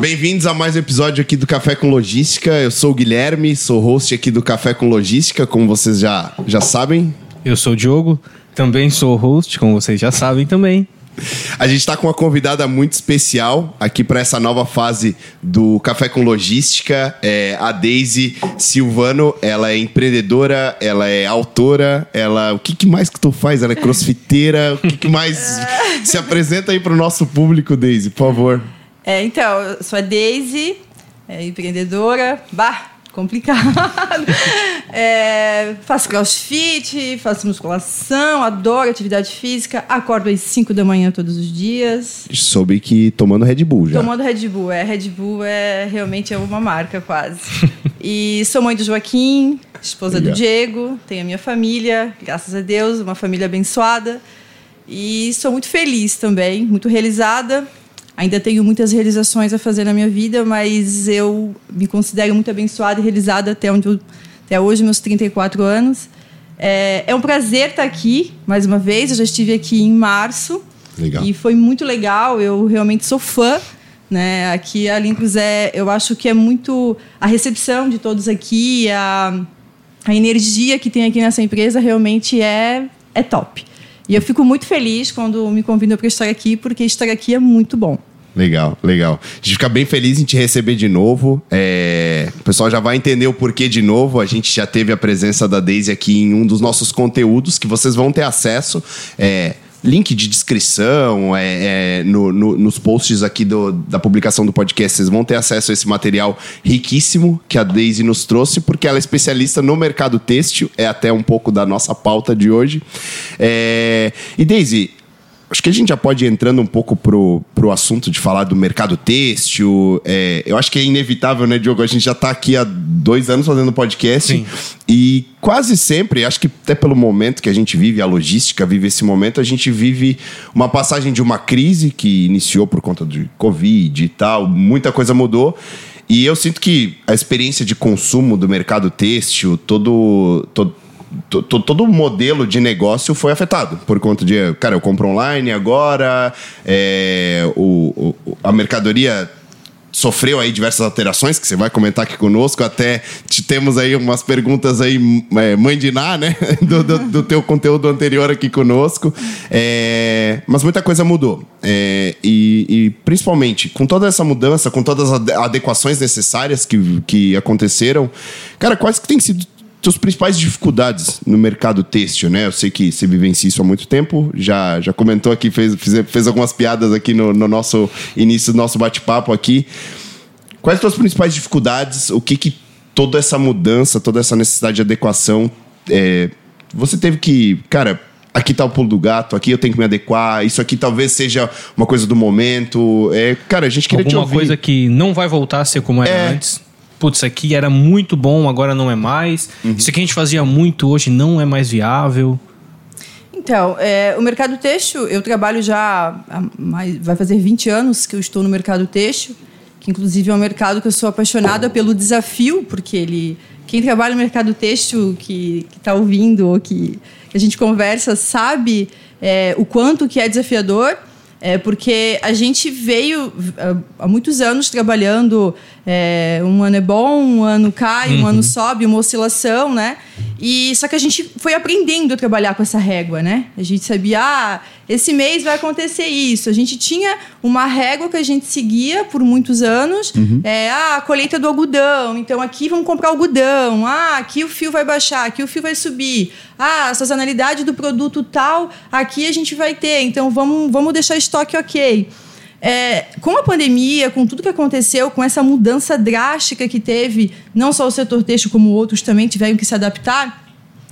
Bem-vindos a mais um episódio aqui do Café com Logística. Eu sou o Guilherme, sou host aqui do Café com Logística, como vocês já, já sabem. Eu sou o Diogo, também sou host, como vocês já sabem também. A gente está com uma convidada muito especial aqui para essa nova fase do Café com Logística. É a Daisy Silvano. Ela é empreendedora, ela é autora, ela. O que, que mais que tu faz? Ela é crossfiteira. O que, que mais. Se apresenta aí para o nosso público, Daisy, por favor. É, então, eu sou a Daisy, é, empreendedora. Bah, complicado. É, faço crossfit, faço musculação, adoro atividade física, acordo às 5 da manhã todos os dias. Soube que tomando Red Bull já. Tomando Red Bull, é. Red Bull é realmente é uma marca quase. e sou mãe do Joaquim, esposa Legal. do Diego, tenho a minha família, graças a Deus, uma família abençoada. E sou muito feliz também, muito realizada Ainda tenho muitas realizações a fazer na minha vida, mas eu me considero muito abençoada e realizada até, onde eu, até hoje, meus 34 anos. É, é um prazer estar aqui, mais uma vez. Eu já estive aqui em março. Legal. E foi muito legal. Eu realmente sou fã. Né? Aqui a Lincros é, eu acho que é muito a recepção de todos aqui, a, a energia que tem aqui nessa empresa realmente é, é top. E eu fico muito feliz quando me convidam para estar aqui, porque estar aqui é muito bom. Legal, legal. A gente fica bem feliz em te receber de novo. É... O pessoal já vai entender o porquê de novo. A gente já teve a presença da Daisy aqui em um dos nossos conteúdos que vocês vão ter acesso. É link de descrição, é, é no, no, nos posts aqui do, da publicação do podcast, vocês vão ter acesso a esse material riquíssimo que a Daisy nos trouxe, porque ela é especialista no mercado têxtil, é até um pouco da nossa pauta de hoje. É, e Daisy, Acho que a gente já pode ir entrando um pouco pro, pro assunto de falar do mercado têxtil. É, eu acho que é inevitável, né, Diogo? A gente já está aqui há dois anos fazendo podcast. Sim. E quase sempre, acho que até pelo momento que a gente vive, a logística vive esse momento, a gente vive uma passagem de uma crise que iniciou por conta de Covid e tal, muita coisa mudou. E eu sinto que a experiência de consumo do mercado têxtil, todo, todo todo modelo de negócio foi afetado por conta de, cara, eu compro online agora, é, o, o, a mercadoria sofreu aí diversas alterações que você vai comentar aqui conosco. Até te temos aí umas perguntas aí, é, mãe de Ná, né? Do, do, do, teu conteúdo anterior aqui conosco. É, mas muita coisa mudou. É, e, e, principalmente, com toda essa mudança, com todas as adequações necessárias que, que aconteceram, cara, quais que têm sido suas principais dificuldades no mercado têxtil, né? Eu sei que você vivencia isso há muito tempo, já, já comentou aqui, fez, fez, fez algumas piadas aqui no, no nosso início do nosso bate-papo aqui. Quais as suas principais dificuldades? O que que toda essa mudança, toda essa necessidade de adequação, é, você teve que, cara, aqui tá o pulo do gato, aqui eu tenho que me adequar, isso aqui talvez seja uma coisa do momento. É, cara, a gente queria Alguma te ouvir. coisa que não vai voltar a ser como era é, antes putz, isso aqui era muito bom, agora não é mais. Uhum. Isso aqui a gente fazia muito, hoje não é mais viável. Então, é, o mercado têxtil, eu trabalho já há mais, vai fazer 20 anos que eu estou no mercado têxtil, que inclusive é um mercado que eu sou apaixonada pelo desafio, porque ele quem trabalha no mercado têxtil que está ouvindo ou que, que, a gente conversa sabe é, o quanto que é desafiador é porque a gente veio há muitos anos trabalhando é, um ano é bom, um ano cai, uhum. um ano uhum. sobe, uma oscilação, né? E só que a gente foi aprendendo a trabalhar com essa régua, né? A gente sabia, ah, esse mês vai acontecer isso. A gente tinha uma régua que a gente seguia por muitos anos. Uhum. É, ah, a colheita do algodão. Então aqui vamos comprar algodão. Ah, aqui o fio vai baixar, aqui o fio vai subir. Ah, a sazonalidade do produto tal, aqui a gente vai ter. Então vamos, vamos deixar estoque ok. É, com a pandemia, com tudo que aconteceu, com essa mudança drástica que teve, não só o setor têxtil, como outros também tiveram que se adaptar,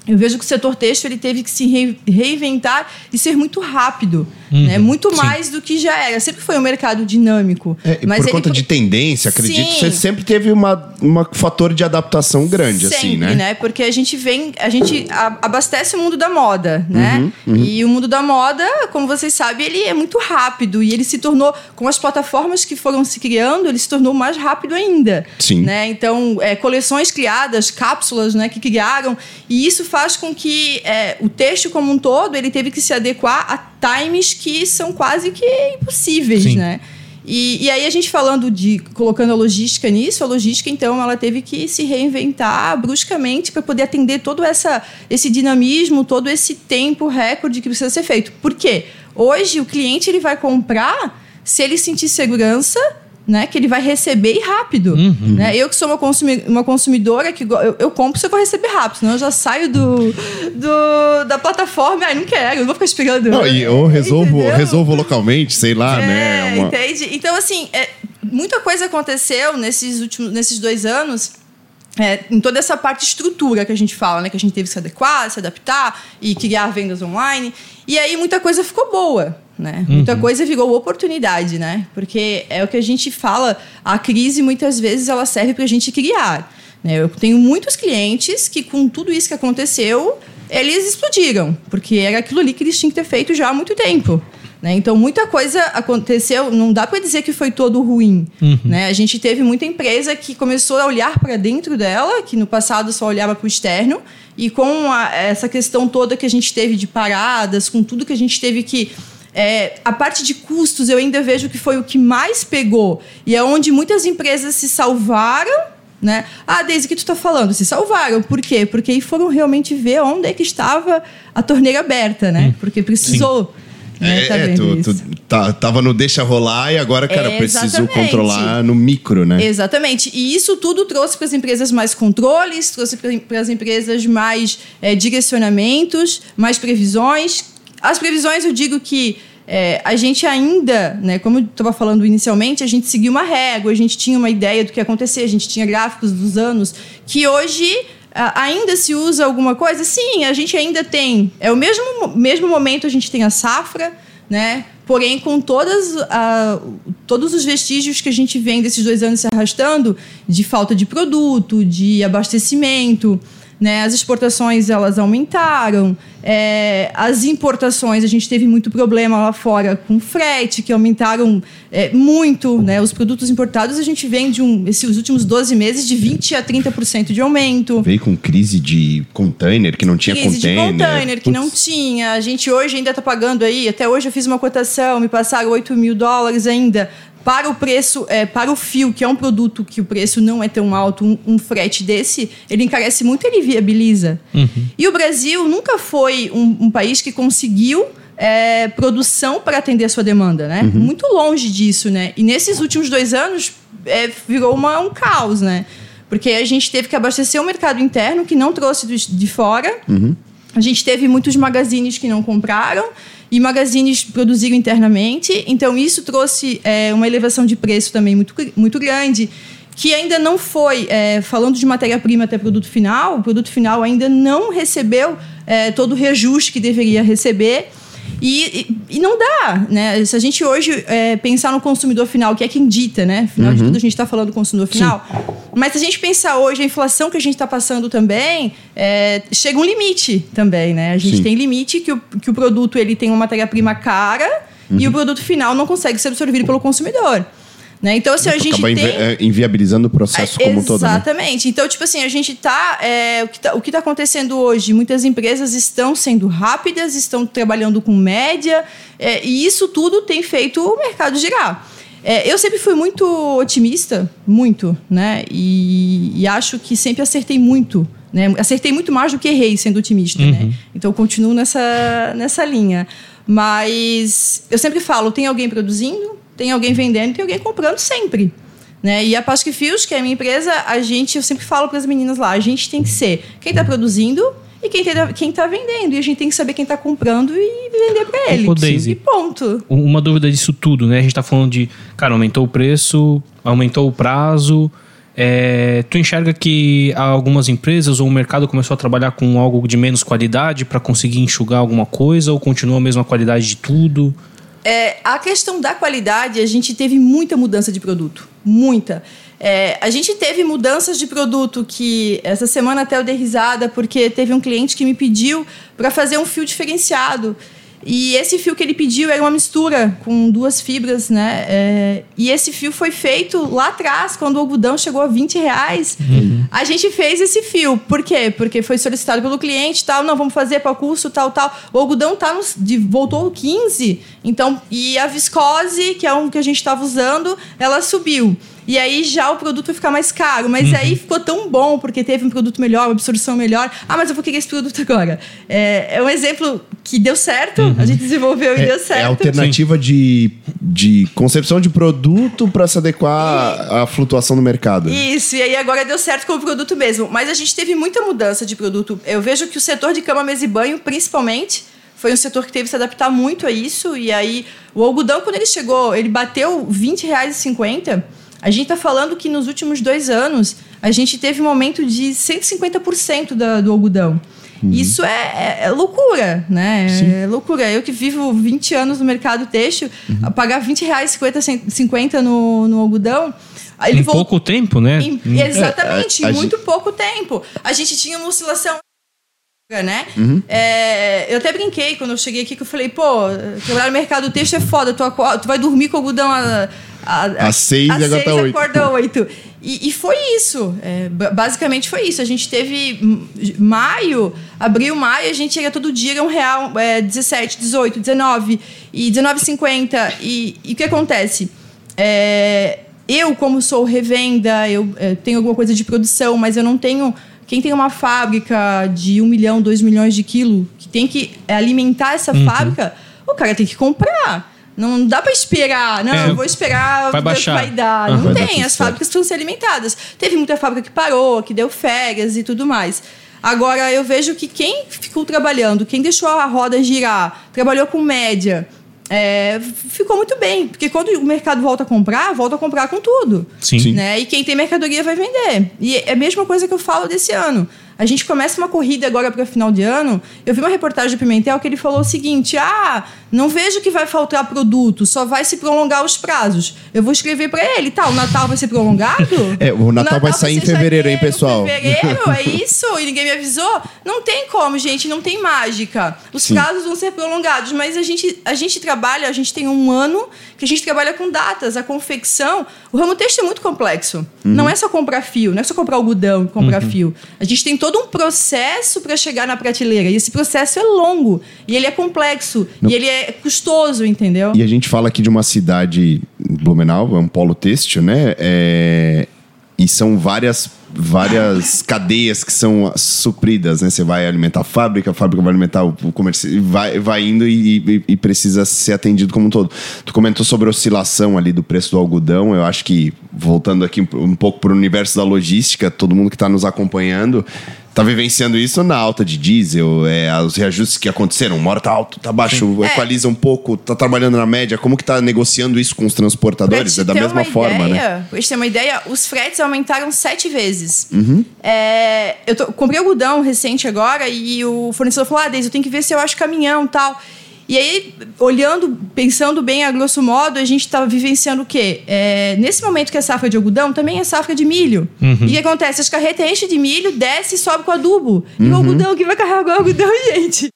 eu vejo que o setor têxtil ele teve que se reinventar e ser muito rápido, uhum, né? muito mais sim. do que já era. Sempre foi um mercado dinâmico. É, mas por conta de tendência, acredito sim. que você sempre teve uma, uma fator de adaptação grande, sempre, assim, né? né? Porque a gente vem, a gente abastece o mundo da moda, né? Uhum, uhum. E o mundo da moda, como vocês sabem, ele é muito rápido e ele se tornou, com as plataformas que foram se criando, ele se tornou mais rápido ainda. Sim. Né? Então, é, coleções criadas, cápsulas, né, que criaram, e isso faz faz com que é, o texto como um todo ele teve que se adequar a times que são quase que impossíveis, Sim. né? E, e aí a gente falando de colocando a logística nisso, a logística então ela teve que se reinventar bruscamente para poder atender todo essa, esse dinamismo, todo esse tempo recorde que precisa ser feito. Por quê? Hoje o cliente ele vai comprar se ele sentir segurança né, que ele vai receber rápido. Uhum. Né? Eu que sou uma, consumi uma consumidora que eu, eu, compro se eu vou receber rápido, senão eu já saio do, do da plataforma e não quero, não vou ficar esperando. Não, e eu resolvo, resolvo localmente, sei lá, é, né? Uma... Entende? Então, assim, é, muita coisa aconteceu nesses últimos nesses dois anos. É, em toda essa parte estrutura que a gente fala, né? Que a gente teve que se adequar, se adaptar e criar vendas online. E aí muita coisa ficou boa né? Uhum. Muita coisa virou oportunidade, né? Porque é o que a gente fala, a crise muitas vezes ela serve para a gente criar. Né? Eu tenho muitos clientes que com tudo isso que aconteceu, eles explodiram, porque era aquilo ali que eles tinham que ter feito já há muito tempo. Né? Então, muita coisa aconteceu, não dá para dizer que foi todo ruim. Uhum. Né? A gente teve muita empresa que começou a olhar para dentro dela, que no passado só olhava para o externo, e com a, essa questão toda que a gente teve de paradas, com tudo que a gente teve que é, a parte de custos eu ainda vejo que foi o que mais pegou e é onde muitas empresas se salvaram né? Ah, desde que tu está falando, se salvaram. Por quê? Porque aí foram realmente ver onde é que estava a torneira aberta, né? Hum. Porque precisou. Né? É, tá é tu, tu tá, tava no deixa rolar e agora, cara, é, preciso controlar no micro, né? Exatamente. E isso tudo trouxe para as empresas mais controles, trouxe para as empresas mais é, direcionamentos, mais previsões. As previsões, eu digo que é, a gente ainda, né, como eu estava falando inicialmente, a gente seguiu uma régua, a gente tinha uma ideia do que ia acontecer, a gente tinha gráficos dos anos, que hoje ainda se usa alguma coisa? Sim, a gente ainda tem. É o mesmo, mesmo momento a gente tem a safra, né? Porém, com todas, todos os vestígios que a gente vem desses dois anos se arrastando, de falta de produto, de abastecimento, né? As exportações elas aumentaram, é, as importações a gente teve muito problema lá fora com frete, que aumentaram é, muito. Né? Os produtos importados a gente vem de um, esses últimos 12 meses de 20% a 30% de aumento. Veio com crise de container, que não tinha crise container. Crise de container, que não tinha. A gente hoje ainda está pagando aí, até hoje eu fiz uma cotação, me passaram 8 mil dólares ainda para o preço, é, para o fio, que é um produto que o preço não é tão alto, um, um frete desse, ele encarece muito, ele viabiliza. Uhum. E o Brasil nunca foi um, um país que conseguiu é, produção para atender a sua demanda, né? Uhum. Muito longe disso, né? E nesses últimos dois anos é, virou uma, um caos, né? Porque a gente teve que abastecer o mercado interno que não trouxe de fora. Uhum. A gente teve muitos magazines que não compraram e magazines produziram internamente. Então, isso trouxe é, uma elevação de preço também muito, muito grande, que ainda não foi, é, falando de matéria-prima até produto final, o produto final ainda não recebeu é, todo o reajuste que deveria receber. E, e, e, não dá, né? Se a gente hoje é, pensar no consumidor final, que é quem dita, né? Afinal uhum. de tudo, a gente está falando do consumidor final. Sim. Mas se a gente pensar hoje, a inflação que a gente está passando também, é, chega um limite também, né? A gente Sim. tem limite que o, que o produto ele tem uma matéria-prima cara uhum. e o produto final não consegue ser absorvido pelo consumidor. Né? Então, assim, a gente Acaba tem... É, inviabilizando o processo é, como todo. Né? Exatamente. Né? Então, tipo assim, a gente tá, é, o que está tá acontecendo hoje, muitas empresas estão sendo rápidas, estão trabalhando com média, é, e isso tudo tem feito o mercado girar. É, eu sempre fui muito otimista, muito, né? E, e, acho que sempre acertei muito. Né? Acertei muito mais do que errei sendo otimista, né? uhum. né? Então, eu continuo nessa, nessa linha. Mas eu sempre falo, tem alguém produzindo, tem alguém vendendo, tem alguém comprando sempre. Né? E a Pasque Fios, que é a minha empresa, a gente, eu sempre falo para as meninas lá, a gente tem que ser quem está produzindo e quem está quem tá vendendo. E a gente tem que saber quem está comprando e vender para ele. Ô, Daisy, e ponto. Uma dúvida disso tudo, né? A gente está falando de, cara, aumentou o preço, aumentou o prazo. É, tu enxerga que algumas empresas ou o mercado começou a trabalhar com algo de menos qualidade para conseguir enxugar alguma coisa ou continua a mesma qualidade de tudo? É, a questão da qualidade, a gente teve muita mudança de produto. Muita. É, a gente teve mudanças de produto que essa semana até eu dei risada porque teve um cliente que me pediu para fazer um fio diferenciado. E esse fio que ele pediu era uma mistura com duas fibras, né? É, e esse fio foi feito lá atrás, quando o algodão chegou a 20 reais. Uhum. A gente fez esse fio. Por quê? Porque foi solicitado pelo cliente tal. Não, vamos fazer para o curso tal, tal. O algodão tá nos, de, voltou 15. Então, e a viscose, que é um que a gente estava usando, ela subiu. E aí já o produto vai ficar mais caro. Mas uhum. aí ficou tão bom, porque teve um produto melhor, uma absorção melhor. Ah, mas eu vou querer esse produto agora. É, é um exemplo que deu certo, uhum. a gente desenvolveu e é, deu certo. É a alternativa de, de concepção de produto para se adequar e... à flutuação do mercado. Isso, e aí agora deu certo com o produto mesmo. Mas a gente teve muita mudança de produto. Eu vejo que o setor de cama, mesa e banho, principalmente, foi um setor que teve que se adaptar muito a isso. E aí, o algodão, quando ele chegou, ele bateu R$20,50 a gente está falando que nos últimos dois anos a gente teve um aumento de 150% da, do algodão. Uhum. Isso é, é, é, loucura, né? Sim. É loucura. Eu que vivo 20 anos no mercado têxtil, uhum. pagar 20 reais 50, 50 no, no algodão. Ele em pouco tempo, né? Em, hum. exatamente, é, em muito gente... pouco tempo. A gente tinha uma oscilação né? Uhum. É, eu até brinquei quando eu cheguei aqui que eu falei, pô, trabalhar no mercado têxtil é foda, tu, tu vai dormir com algodão a, às seis e agora tá oito. acorda oito. E, e, foi isso. É, basicamente foi isso. A gente teve maio, abril, maio, a gente ia todo dia, um real, é, 17, 18, 19 e 19,50. E, e o que acontece? É, eu, como sou revenda, eu é, tenho alguma coisa de produção, mas eu não tenho. Quem tem uma fábrica de um milhão, dois milhões de quilos, que tem que alimentar essa uhum. fábrica, o cara tem que comprar. Não dá para esperar. Não, é, vou esperar vai baixar. vai dar. Uhum. Não vai tem. As fábricas precisam ser alimentadas. Teve muita fábrica que parou, que deu férias e tudo mais. Agora, eu vejo que quem ficou trabalhando, quem deixou a roda girar, trabalhou com média, é, ficou muito bem. Porque quando o mercado volta a comprar, volta a comprar com tudo. Sim. Né? E quem tem mercadoria vai vender. E é a mesma coisa que eu falo desse ano. A gente começa uma corrida agora para o final de ano. Eu vi uma reportagem do Pimentel que ele falou o seguinte: ah, não vejo que vai faltar produto, só vai se prolongar os prazos. Eu vou escrever para ele, tá? O Natal vai ser prolongado? é, o Natal, o Natal vai sair em fevereiro, hein, pessoal? Fevereiro, é isso? E ninguém me avisou? Não tem como, gente, não tem mágica. Os Sim. prazos vão ser prolongados, mas a gente, a gente trabalha, a gente tem um ano que a gente trabalha com datas, a confecção. O ramo texto é muito complexo. Uhum. Não é só comprar fio, não é só comprar algodão e comprar uhum. fio. A gente tem todo um processo para chegar na prateleira. E esse processo é longo. E ele é complexo. No... E ele é custoso, entendeu? E a gente fala aqui de uma cidade, Blumenau, é um polo têxtil, né? É... E são várias várias cadeias que são supridas, né? Você vai alimentar a fábrica, a fábrica vai alimentar o comércio, vai, vai indo e, e, e, precisa ser atendido como um todo. Tu comentou sobre a oscilação ali do preço do algodão, eu acho que, voltando aqui um pouco para o universo da logística, todo mundo que está nos acompanhando tá vivenciando isso na alta de diesel, é, os reajustes que aconteceram, uma hora tá alto, tá baixo, é. equaliza um pouco, tá trabalhando na média, como que tá negociando isso com os transportadores? É da mesma forma, ideia, né? Pra gente ter uma ideia, os fretes aumentaram sete vezes. Uhum. É, eu tô, comprei algodão recente agora e o fornecedor falou, ah, Deise, eu tenho que ver se eu acho caminhão e tal. E aí, olhando, pensando bem a grosso modo, a gente está vivenciando o quê? É, nesse momento que é safra de algodão, também é safra de milho. Uhum. E o que acontece? As carretas enchem de milho, desce e sobe com adubo. Uhum. E o uhum. algodão, que vai carregar o algodão, gente?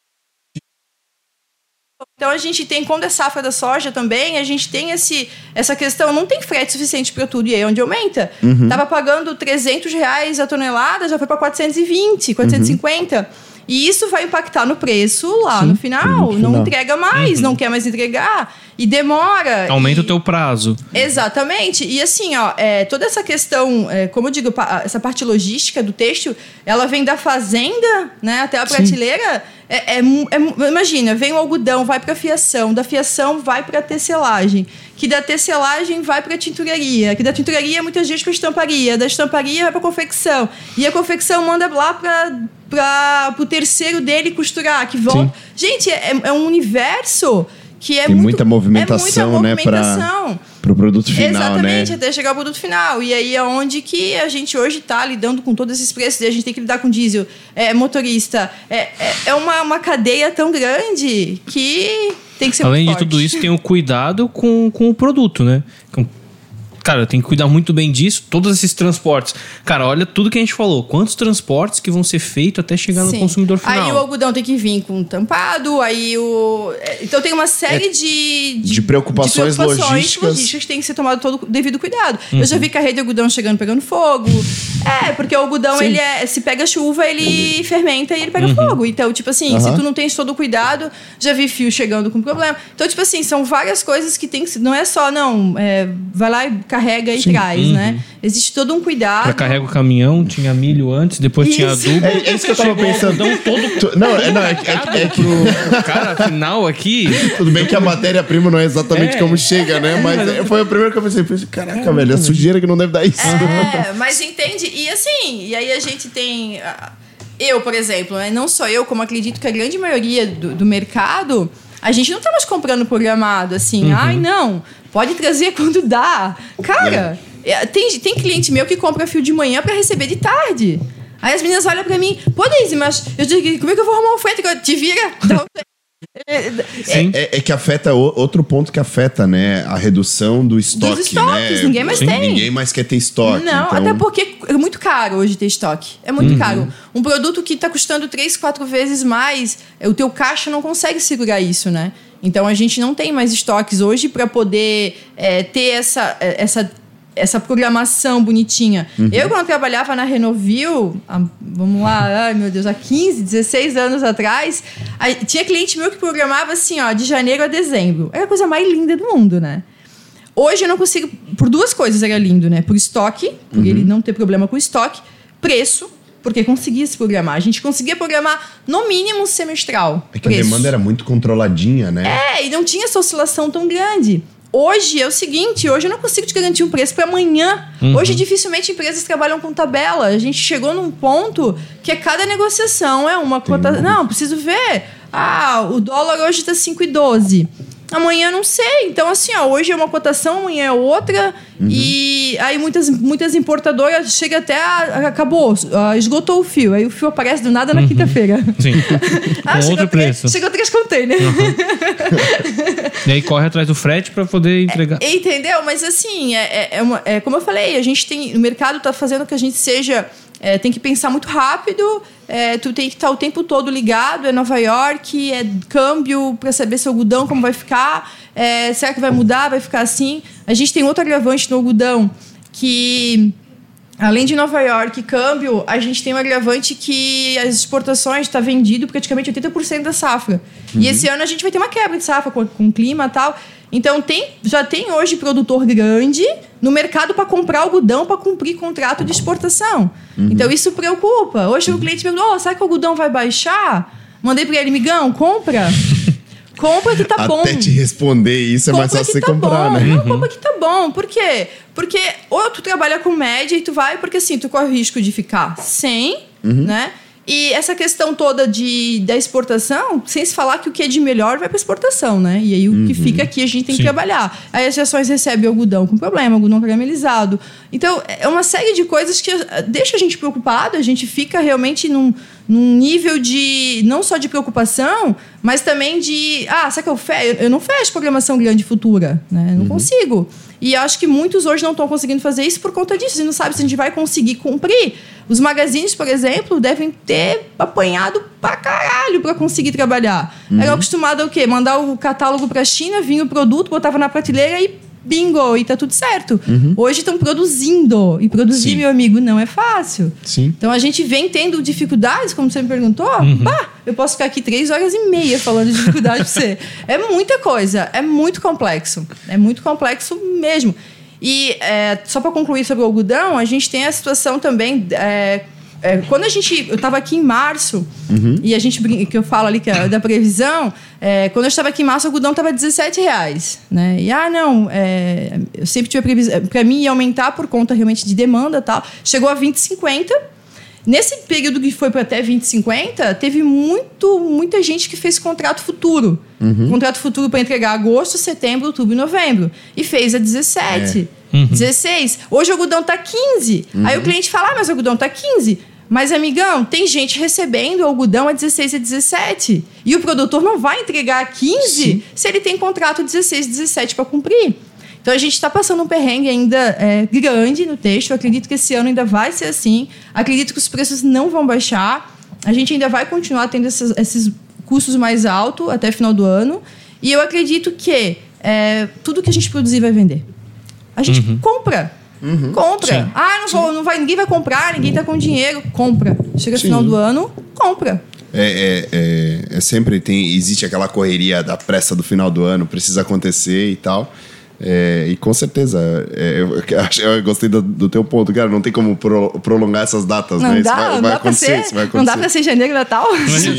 Então a gente tem, quando é safra da soja também, a gente tem esse, essa questão, não tem frete suficiente para tudo. E aí onde aumenta? Uhum. Tava pagando 300 reais a tonelada, já foi para 420, 450. Uhum. E isso vai impactar no preço lá Sim, no, final. no, final. Não entrega mais, uhum. não quer mais entregar. E demora. Aumenta e... o teu prazo. Exatamente. E assim, ó, é, toda essa questão, é, como eu digo, essa parte logística do texto, ela vem da fazenda né, até a prateleira. É, é, é, imagina, vem o algodão, vai para fiação, da fiação vai para tecelagem, que da tecelagem vai para tinturaria, que da tinturaria muitas vezes para estamparia, da estamparia vai para confecção, e a confecção manda lá para o terceiro dele costurar, que volta. Sim. Gente, é, é um universo que é Tem muito, muita movimentação, é muita movimentação. né? Para o produto final, Exatamente, né? até chegar ao produto final. E aí é onde que a gente hoje está lidando com todos esses preços e a gente tem que lidar com diesel, é, motorista. É, é, é uma, uma cadeia tão grande que tem que ser Além de tudo isso, tem o cuidado com, com o produto, né? Com cara, tem que cuidar muito bem disso, todos esses transportes. Cara, olha tudo que a gente falou. Quantos transportes que vão ser feitos até chegar Sim. no consumidor final? Aí o algodão tem que vir com tampado, aí o. é, Então tem uma série de, de preocupações logísticas. que tem que ser tomado todo o devido cuidado. Uhum. Eu já vi carreira de algodão chegando pegando fogo. É, porque o algodão, Sim. ele é. Se pega chuva, ele fermenta e ele pega Uhum. fogo. Então, tipo assim, se Aham. tu não tens todo o cuidado, já vi fio chegando com problema. Então, tipo assim, são várias coisas que tem que. Não é só, não, é, vai lá e carrega e traz, né? Existe todo um cuidado. Pra carregar o caminhão, tinha milho antes, depois tinha Isso. adubo. É, é isso que eu tava o pensando. todo Não, é, não, é, que- é, é que pro cara final aqui. tudo bem que a matéria-prima não é exatamente É. como chega, né? Mas é, foi a primeira que eu pensei, pensei, caraca, velho, é sujeira que não deve dar isso. É, mas entende? E assim, e aí a gente tem. ah, Eu, por exemplo, né, não só eu, como acredito que a grande maioria do, do mercado, a gente não tá mais comprando programado assim. Ai, não, pode trazer quando dá. Cara, é, tem, tem cliente meu que compra fio de manhã para receber de tarde. Aí as meninas olham pra mim, pô, Daisy, mas eu digo, como é que eu vou arrumar um frete? Te vira, dá um... É, Sim. É, é que afeta o- outro ponto que afeta, né? A redução do estoque, estoques, né? ninguém mais Sim, tem. Ninguém mais quer ter estoque. Não, então... até porque é muito caro hoje ter estoque. É Uhum. muito caro. Um produto que está custando três, quatro vezes mais, é, o teu caixa não consegue segurar isso, né? Então a gente não tem mais estoques hoje para poder é, ter essa, é, essa, essa programação bonitinha. Uhum. Eu, quando trabalhava na Renovil, há- vamos lá, ai meu Deus, há 15, 16 anos atrás, aí tinha cliente meu que programava assim, ó, de janeiro a dezembro. Era a coisa mais linda do mundo, né? Hoje eu não consigo. Por duas coisas era lindo, né? Por estoque, por Uhum. ele não ter problema com estoque. Preço, porque conseguia se programar. A gente conseguia programar no mínimo semestral. É que a preço. demanda era muito controladinha, né? É, e não tinha essa oscilação tão grande. Hoje é o seguinte, hoje eu não consigo te garantir um preço para amanhã. Hoje dificilmente empresas trabalham com tabela. A gente chegou num ponto que a cada negociação é uma cota. Não, preciso ver. Ah, o dólar hoje está 5,12. Amanhã não sei. Então, assim, ó, hoje é uma cotação, amanhã é outra. E aí muitas, muitas importadoras chega até a, acabou, ah, esgotou o fio. Aí o fio aparece do nada na quinta-feira. Sim. Ah, Com chegou outro três- preço. Chegou três containers. E aí corre atrás do frete pra poder entregar. Entendeu? Mas assim, é, é, é uma- é como eu falei, a gente tem. O mercado está fazendo que a gente seja. É, tem que pensar muito rápido, é, tu tem que estar o tempo todo ligado, é Nova York, é câmbio para saber se o algodão como vai ficar, é, será que vai mudar, vai ficar assim. A gente tem outro agravante no algodão que Além de Nova York e câmbio, a gente tem um agravante que as exportações está vendido praticamente 80% da safra. E esse ano a gente vai ter uma quebra de safra com, com o clima e tal. Então tem, já tem hoje produtor grande no mercado para comprar algodão para cumprir contrato de exportação. Então isso preocupa. Hoje o cliente perguntou: oh, será que o algodão vai baixar? Mandei para ele, migão, compra. Compra que tá bom. Até te responder isso é mais fácil que você tá comprar, bom. né? Não, compra que tá bom. Por quê? Porque ou tu trabalha com média e tu vai, porque assim, tu corre o risco de ficar sem, Uhum. né? E essa questão toda de, da exportação, sem se falar que o que é de melhor vai para exportação, né? E aí o Uhum. que fica aqui a gente tem Sim. que trabalhar. Aí as ações recebem algodão com problema, algodão caramelizado. Então, é uma série de coisas que eh, deixa a gente preocupado, a gente fica realmente num, num nível de, não só de preocupação, mas também de, ah, será que eu fecho? Eu não fecho programação grande futura, né? Eu não consigo. E acho que muitos hoje não estão conseguindo fazer isso por conta disso. E não sabe se a gente vai conseguir cumprir. Os magazines, por exemplo, devem ter apanhado pra caralho pra conseguir trabalhar. Era acostumado ao quê? Mandar o catálogo pra China, vinha o produto, botava na prateleira e bingo, e tá tudo certo. Hoje estão produzindo. E produzir, Sim. meu amigo, não é fácil. Sim. Então a gente vem tendo dificuldades, como você me perguntou. Bah, eu posso ficar aqui três horas e meia falando de dificuldade pra você. É muita coisa, é muito complexo. É muito complexo mesmo. E é, só para concluir sobre o algodão, a gente tem a situação também. é, é, quando a gente. Eu estava aqui em março, e a gente que eu falo ali que é da previsão, é, quando eu estava aqui em março, o algodão estava 17 reais. Né? E ah, não, é, eu sempre tive a previsão. Para mim ia aumentar por conta realmente de demanda e tal. Chegou a 20,50. Nesse período que foi para até 2050, teve muito, muita gente que fez contrato futuro. Contrato futuro para entregar agosto, setembro, outubro e novembro. E fez a 17, 16. Hoje o algodão tá 15. Aí o cliente fala, ah, mas o algodão tá 15. Mas, amigão, tem gente recebendo algodão a 16 e 17. E o produtor não vai entregar a 15 se ele tem contrato 16 e 17 para cumprir. Então a gente está passando um perrengue ainda é, grande no texto. Eu acredito que esse ano ainda vai ser assim. Acredito que os preços não vão baixar. A gente ainda vai continuar tendo esses, esses custos mais altos até final do ano. E eu acredito que é, tudo que a gente produzir vai vender. A gente uhum. compra. Uhum. Compra. Sim. Ah, não, vou, não vai, ninguém vai comprar, ninguém está com dinheiro. Compra. Chega no final do ano, compra. É, é, é, é, sempre tem existe aquela correria da pressa do final do ano precisa acontecer e tal é, e com certeza, é, eu, eu, eu, gostei do, do, teu ponto, cara. Não tem como pro, prolongar essas datas, não né? Dá, vai, não vai, dá acontecer, ser, vai acontecer. Não dá pra ser janeiro e Natal? Sim,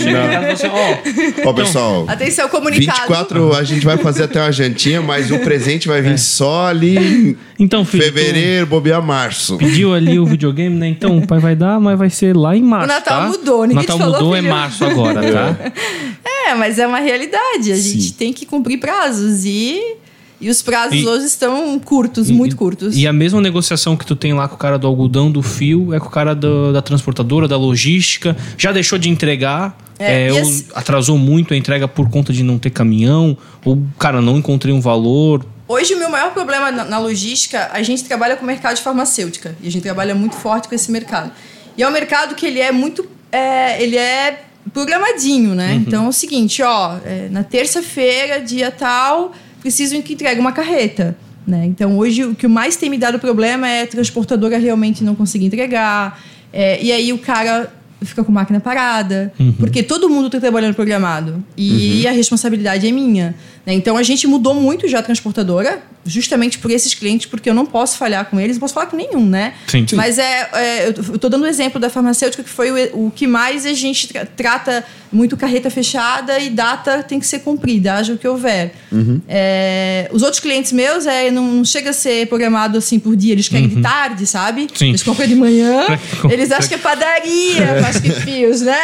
Ó, oh, pessoal. Atenção, comunicado. 24 a gente vai fazer até uma jantinha, mas o presente vai vir é. só ali. Então, filho, fevereiro, bobear março. Pediu ali o videogame, né? Então, o pai vai dar, mas vai ser lá em março. O Natal tá? mudou, ninguém Natal falou, mudou, filho. é março agora, tá? É, mas é uma realidade. A Sim. gente tem que cumprir prazos e e os prazos e, hoje estão curtos, e, muito curtos. E a mesma negociação que tu tem lá com o cara do algodão, do fio, é com o cara do, da transportadora, da logística. Já deixou de entregar. É, é, esse... Atrasou muito a entrega por conta de não ter caminhão. Ou, cara, não encontrei um valor. Hoje, o meu maior problema na, na logística, a gente trabalha com o mercado de farmacêutica. E a gente trabalha muito forte com esse mercado. E é um mercado que ele é muito... É, ele é programadinho, né? Uhum. Então, é o seguinte, ó... É, na terça-feira, dia tal precisam que entregue uma carreta. Né? Então, hoje, o que mais tem me dado problema é a transportadora realmente não conseguir entregar. É, e aí, o cara fica com máquina parada, uhum. porque todo mundo está trabalhando programado e uhum. a responsabilidade é minha. Né? Então a gente mudou muito já a transportadora, justamente por esses clientes, porque eu não posso falhar com eles, não posso falar com nenhum, né? Sim, sim. Mas é, é, eu estou dando o um exemplo da farmacêutica, que foi o, o que mais a gente tra trata muito carreta fechada e data tem que ser cumprida, haja o que houver. Uhum. É, os outros clientes meus é, não, chega a ser programado assim por dia, eles querem uhum. de tarde, sabe? Sim. Eles compram de manhã, eles acham que é padaria, mais que fios, né?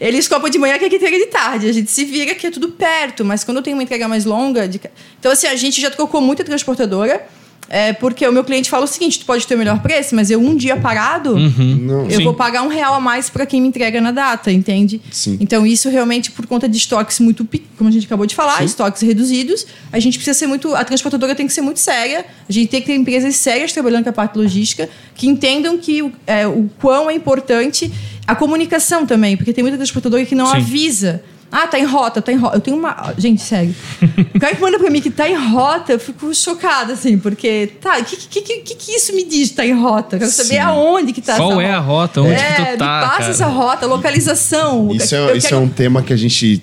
Eles compram de manhã que é que entrega de tarde. A gente se vira que é tudo perto, mas quando eu tenho uma entrega mais longa. De... Então, assim, a gente já trocou muita transportadora. É porque o meu cliente fala o seguinte: tu pode ter o melhor preço, mas eu um dia parado, uhum. eu Sim. vou pagar um real a mais para quem me entrega na data, entende? Sim. Então, isso realmente por conta de estoques muito, como a gente acabou de falar, Sim. estoques reduzidos, a gente precisa ser muito. A transportadora tem que ser muito séria, a gente tem que ter empresas sérias trabalhando com a parte logística, que entendam que é, o quão é importante a comunicação também, porque tem muita transportadora que não Sim. avisa. Ah, tá em rota, tá em rota. Eu tenho uma. Gente, sério. O cara que manda pra mim que tá em rota, eu fico chocada, assim, porque. Tá, o que, que, que, que, isso me diz tá em rota? Eu quero saber Sim. aonde que tá Qual é rota. a rota? Onde é, que tu tá? passa cara? essa rota, localização. Isso, é, isso quero... é um tema que a gente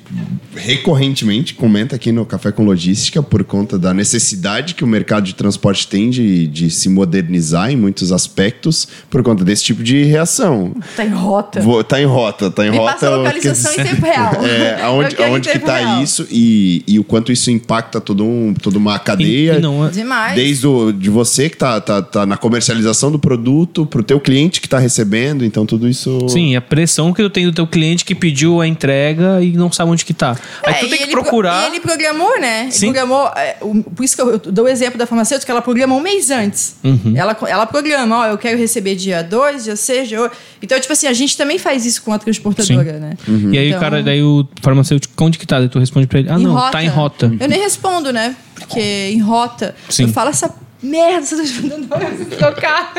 recorrentemente comenta aqui no Café com Logística por conta da necessidade que o mercado de transporte tem de, de se modernizar em muitos aspectos por conta desse tipo de reação. Tá em rota. Vou, tá em rota, tá em Me rota. Passa a localização em tempo real. É, aonde, aonde que tá real. isso e, e o quanto isso impacta todo um, toda uma cadeia. E, e não, é Demais. Desde o, de você que tá, tá, tá na comercialização do produto, pro teu cliente que tá recebendo, então tudo isso... Sim, a pressão que tu tem do teu cliente que pediu a entrega e não sabe onde que tá. Aí é, tu tem que procurar. Pro, e ele programou, né? Sim. Programou. É, o, por isso que eu, eu, dou o exemplo da farmacêutica, ela programa um mês antes. Uhum. Ela, ela programa, ó, eu quero receber dia 2, dia 6, dia 8. Então, tipo assim, a gente também faz isso com a transportadora, Sim. né? Uhum. E aí então, o cara, daí o farmacêutico, onde que tá? Daí tu responde pra ele, ah, não, rota. tá em rota. Eu nem respondo, né? Porque em rota, Sim. eu falo essa merda, você tá trocar.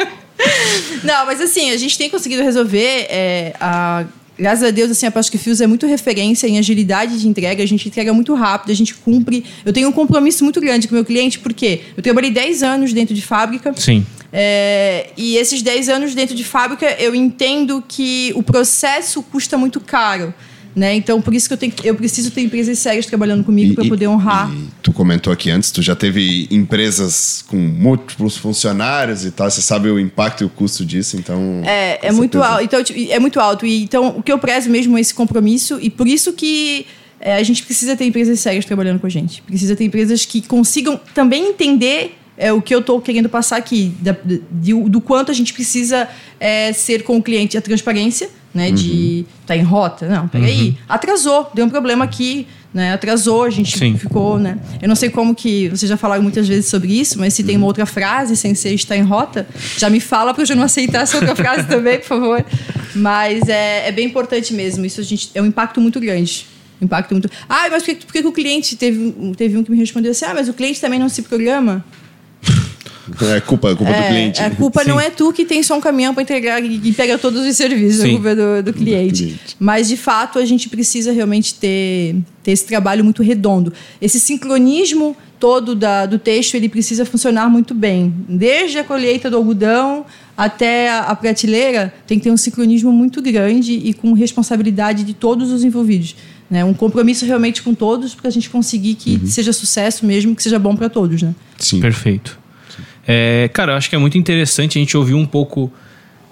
Não, mas assim, a gente tem conseguido resolver é, a graças a Deus, assim, a Pasco Fios é muito referência em agilidade de entrega. A gente entrega muito rápido, a gente cumpre. Eu tenho um compromisso muito grande com o meu cliente, porque eu trabalhei 10 anos dentro de fábrica. Sim. É, e esses 10 anos dentro de fábrica, eu entendo que o processo custa muito caro. Né? Então, por isso que eu, tenho, eu preciso ter empresas sérias trabalhando comigo para poder honrar. E tu comentou aqui antes, tu já teve empresas com múltiplos funcionários e tal, você sabe o impacto e o custo disso, então. É, é muito alto. Então, é muito alto. E, então, o que eu prezo mesmo é esse compromisso, e por isso que é, a gente precisa ter empresas sérias trabalhando com a gente. Precisa ter empresas que consigam também entender é, o que eu estou querendo passar aqui, da, de, do quanto a gente precisa é, ser com o cliente, a transparência né? Uhum. De tá em rota. Não, peraí. Uhum. Atrasou, deu um problema aqui, né? Atrasou, a gente Sim. ficou, né? Eu não sei como que. Vocês já falaram muitas vezes sobre isso, mas se tem uma uhum. outra frase sem ser está em rota, já me fala para eu já não aceitar essa outra frase também, por favor. Mas é, é bem importante mesmo. Isso a gente, é um impacto muito grande. impacto muito. Ah, mas por que, por que o cliente teve, teve um que me respondeu assim? Ah, mas o cliente também não se programa? É culpa, culpa do cliente. A culpa Sim. não é tu que tem só um caminhão para entregar e pega todos os serviços, Sim. a culpa é do, do cliente. cliente. Mas, de fato, a gente precisa realmente ter, ter esse trabalho muito redondo. Esse sincronismo todo da, do texto, ele precisa funcionar muito bem. Desde a colheita do algodão até a, a prateleira, tem que ter um sincronismo muito grande e com responsabilidade de todos os envolvidos. Né? Um compromisso realmente com todos para a gente conseguir que seja sucesso mesmo, que seja bom para todos. Né? Sim. Perfeito. É, cara, eu acho que é muito interessante a gente ouvir um pouco,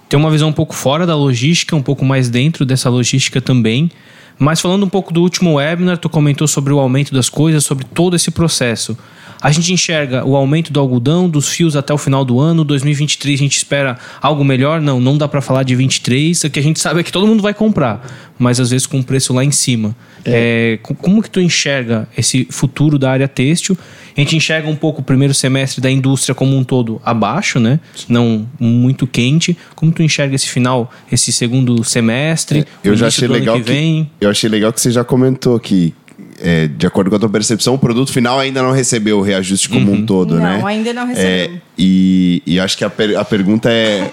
ter uma visão um pouco fora da logística, um pouco mais dentro dessa logística também. Mas falando um pouco do último webinar, tu comentou sobre o aumento das coisas, sobre todo esse processo. A gente enxerga o aumento do algodão, dos fios até o final do ano. 2023 a gente espera algo melhor? Não, não dá para falar de 23. O que a gente sabe é que todo mundo vai comprar, mas às vezes com o preço lá em cima. É, co- como que tu enxerga esse futuro da área têxtil? A gente enxerga um pouco o primeiro semestre da indústria como um todo abaixo, né? Não muito quente. Como tu enxerga esse final, esse segundo semestre? É, Eu já achei legal que que, vem? eu achei legal que você já comentou que é, de acordo com a tua percepção, o produto final ainda não recebeu o reajuste como um todo, Não, né? ainda não É, recebeu. e, e acho que a, per- a pergunta é.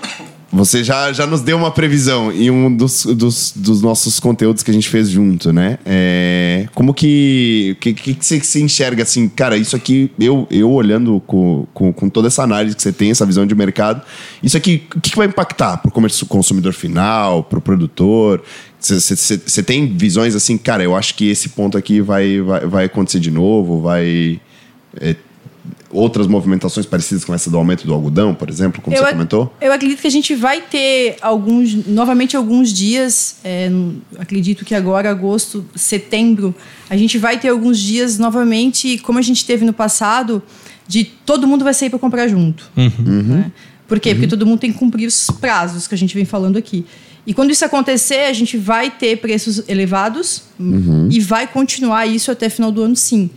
Você já, já nos deu uma previsão em um dos, dos, dos nossos conteúdos que a gente fez junto, né? É, como que. O que, que, que você se enxerga assim? Cara, isso aqui, eu, eu olhando com, com, com toda essa análise que você tem, essa visão de mercado, isso aqui, o que, que vai impactar pro comércio- consumidor final, pro produtor? Você- tem visões assim, cara, eu acho que esse ponto aqui vai, vai, vai acontecer de novo, vai. é, outras movimentações parecidas com essa do aumento do algodão, por exemplo, como você comentou? eu acredito que a gente vai ter alguns, novamente alguns dias, é, acredito que agora, agosto, setembro, a gente vai ter alguns dias novamente, como a gente teve no passado, de todo mundo vai sair para comprar junto. né? Por quê? Porque todo mundo tem que cumprir os prazos que a gente vem falando aqui. E quando isso acontecer, a gente vai ter preços elevados e vai continuar isso até final do ano, sim.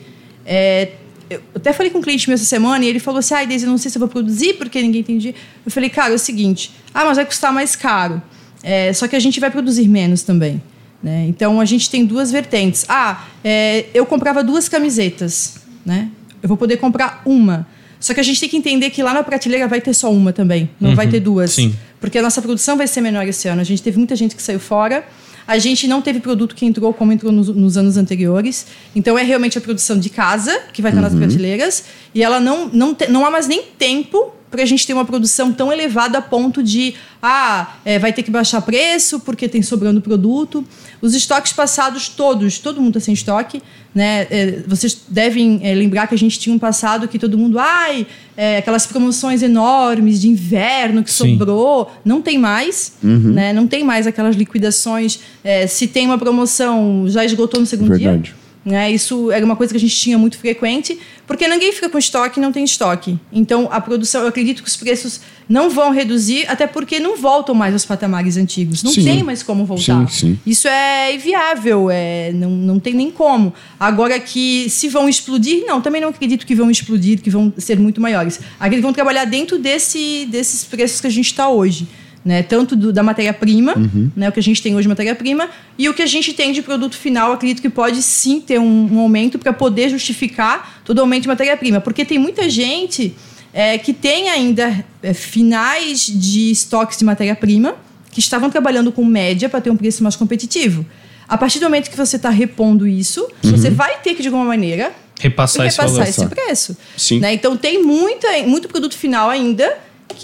É, eu até falei com um cliente meu essa semana e ele falou assim: ai, Deise, eu não sei se eu vou produzir porque ninguém entendia. Eu falei, cara, é o seguinte: ah, mas vai custar mais caro. É, só que a gente vai produzir menos também. Né? Então a gente tem duas vertentes. Ah, é, eu comprava duas camisetas, né? Eu vou poder comprar uma. Só que a gente tem que entender que lá na prateleira vai ter só uma também, não vai ter duas. sim. Porque a nossa produção vai ser menor esse ano. A gente teve muita gente que saiu fora. A gente não teve produto que entrou como entrou nos, nos anos anteriores. Então é realmente a produção de casa que vai estar nas prateleiras. E ela não, não, te- não há mais nem tempo para a gente ter uma produção tão elevada a ponto de ah, é, vai ter que baixar preço porque tem sobrando produto. Os estoques passados todos, todo mundo está sem estoque. Né? É, vocês devem é, lembrar que a gente tinha um passado que todo mundo, ai, é, aquelas promoções enormes de inverno que Sim. sobrou, não tem mais, né? Não tem mais aquelas liquidações. É, se tem uma promoção, já esgotou no segundo Verdade. dia. Né? Isso era uma coisa que a gente tinha muito frequente, porque ninguém fica com estoque e não tem estoque. Então, a produção, eu acredito que os preços não vão reduzir, até porque não voltam mais aos patamares antigos. Não Sim. tem mais como voltar. Sim, sim. Isso é inviável, é, não, não tem nem como. Agora que se vão explodir, não, também não acredito que vão explodir, que vão ser muito maiores. Acredito que vão trabalhar dentro desse, desses preços que a gente está hoje. Né? Tanto do- da matéria-prima, né? o que a gente tem hoje de matéria-prima, e o que a gente tem de produto final, acredito que pode sim ter um, um aumento para poder justificar todo o aumento de matéria-prima. Porque tem muita gente é, que tem ainda é, finais de estoques de matéria-prima que estavam trabalhando com média para ter um preço mais competitivo. A partir do momento que você está repondo isso, você vai ter que, de alguma maneira, Repassar esse repassar valor. esse preço. Sim. Né? Então tem muita, muito produto final ainda,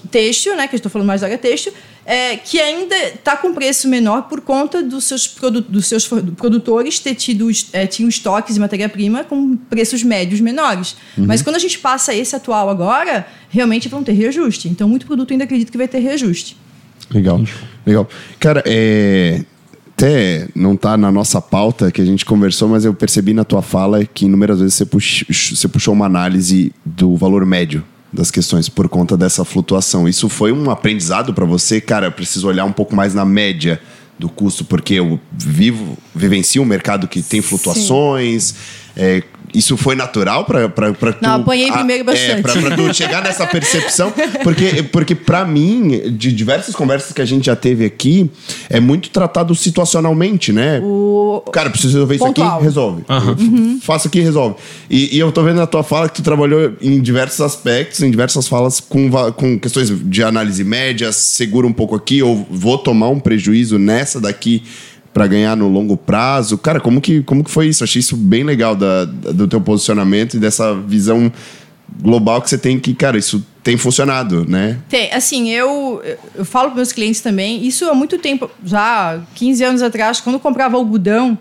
têxtil, né? Que eu estou falando mais da área têxtil, é, que ainda está com preço menor por conta dos seus, produ dos seus produtores ter tido é, tinham estoques de matéria-prima com preços médios menores. Uhum. Mas quando a gente passa esse atual agora, realmente vão ter reajuste. Então, muito produto ainda acredito que vai ter reajuste. Legal, legal. Cara, é, até não tá na nossa pauta que a gente conversou, mas eu percebi na tua fala que inúmeras vezes você, pux- você puxou uma análise do valor médio das questões por conta dessa flutuação. Isso foi um aprendizado para você? Cara, eu preciso olhar um pouco mais na média do custo, porque eu vivo, vivencio um mercado que tem flutuações. É, isso foi natural pra, pra, pra tu... Não, apanhei a- primeiro bastante. É, pra, pra tu chegar nessa percepção. Porque, porque pra mim, de diversas conversas que a gente já teve aqui, é muito tratado situacionalmente, né? O- Cara, preciso resolver isso Pontual. aqui, resolve. Uhum. Faça aqui, resolve. E, e eu tô vendo na tua fala que tu trabalhou em diversos aspectos, em diversas falas, com, com questões de análise média, segura um pouco aqui, ou vou tomar um prejuízo nessa daqui pra ganhar no longo prazo. Cara, como que, como que foi isso? Achei isso bem legal da, da- do teu posicionamento e dessa visão global que você tem que, cara, isso tem funcionado, né? Tem, assim, eu, eu falo para meus clientes também, isso há muito tempo, já 15 anos atrás, quando eu comprava algodão,